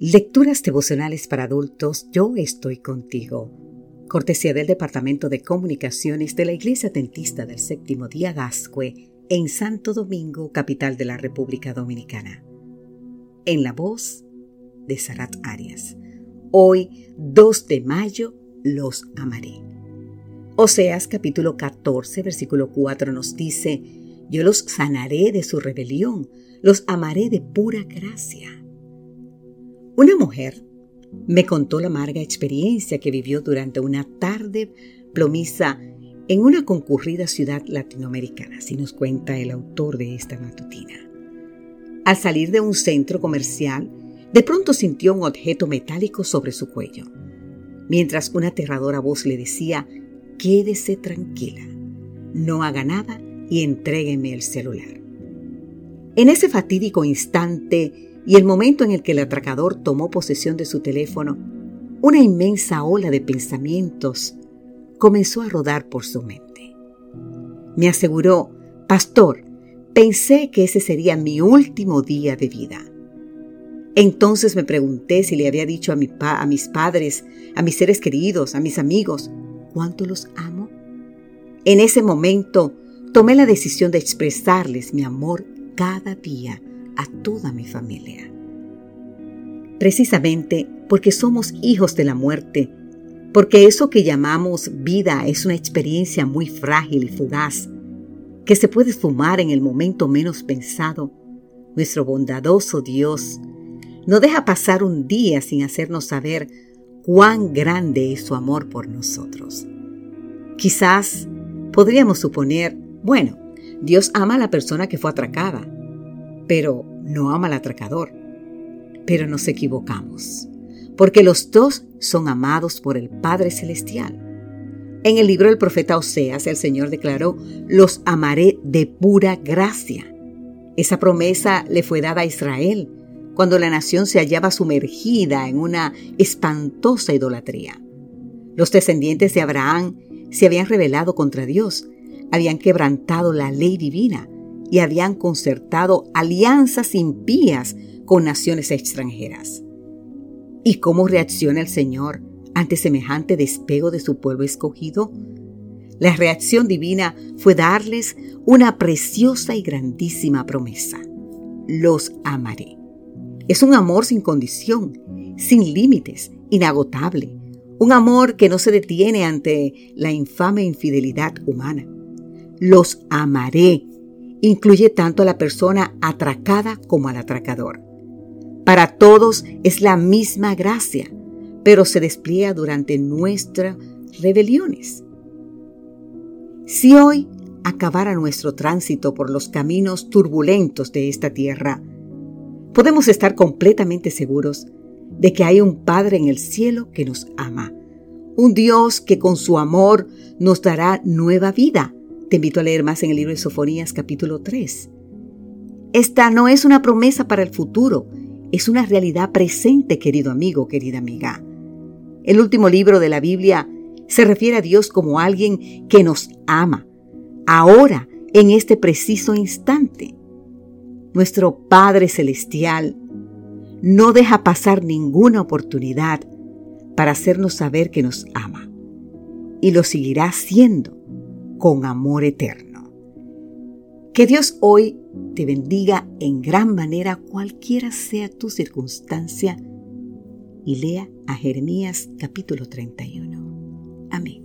Lecturas devocionales para adultos, yo estoy contigo. Cortesía del Departamento de Comunicaciones de la Iglesia Dentista del Séptimo Día Gascue en Santo Domingo, capital de la República Dominicana. En la voz de Sarat Arias. Hoy, 2 de mayo, los amaré. Oseas capítulo 14, versículo 4 nos dice, Yo los sanaré de su rebelión, los amaré de pura gracia. Una mujer me contó la amarga experiencia que vivió durante una tarde plomiza en una concurrida ciudad latinoamericana, así nos cuenta el autor de esta matutina. Al salir de un centro comercial, de pronto sintió un objeto metálico sobre su cuello, mientras una aterradora voz le decía, quédese tranquila, no haga nada y entrégueme el celular. En ese fatídico instante y el momento en el que el atracador tomó posesión de su teléfono, una inmensa ola de pensamientos comenzó a rodar por su mente. Me aseguró, Pastor, pensé que ese sería mi último día de vida. Entonces me pregunté si le había dicho a, mi a mis padres, a mis seres queridos, a mis amigos, cuánto los amo. En ese momento tomé la decisión de expresarles mi amor cada día a toda mi familia. Precisamente porque somos hijos de la muerte, porque eso que llamamos vida es una experiencia muy frágil y fugaz, que se puede fumar en el momento menos pensado, nuestro bondadoso Dios no deja pasar un día sin hacernos saber cuán grande es su amor por nosotros. Quizás podríamos suponer, bueno, Dios ama a la persona que fue atracada, pero no ama al atracador. Pero nos equivocamos, porque los dos son amados por el Padre Celestial. En el libro del profeta Oseas, el Señor declaró, los amaré de pura gracia. Esa promesa le fue dada a Israel cuando la nación se hallaba sumergida en una espantosa idolatría. Los descendientes de Abraham se habían rebelado contra Dios, habían quebrantado la ley divina y habían concertado alianzas impías con naciones extranjeras. ¿Y cómo reacciona el Señor ante semejante despego de su pueblo escogido? La reacción divina fue darles una preciosa y grandísima promesa. Los amaré. Es un amor sin condición, sin límites, inagotable. Un amor que no se detiene ante la infame infidelidad humana. Los amaré incluye tanto a la persona atracada como al atracador. Para todos es la misma gracia, pero se despliega durante nuestras rebeliones. Si hoy acabara nuestro tránsito por los caminos turbulentos de esta tierra, podemos estar completamente seguros de que hay un Padre en el cielo que nos ama, un Dios que con su amor nos dará nueva vida te invito a leer más en el libro de Sofonías capítulo 3. Esta no es una promesa para el futuro, es una realidad presente, querido amigo, querida amiga. El último libro de la Biblia se refiere a Dios como alguien que nos ama, ahora, en este preciso instante. Nuestro Padre Celestial no deja pasar ninguna oportunidad para hacernos saber que nos ama. Y lo seguirá haciendo con amor eterno. Que Dios hoy te bendiga en gran manera cualquiera sea tu circunstancia y lea a Jeremías capítulo 31. Amén.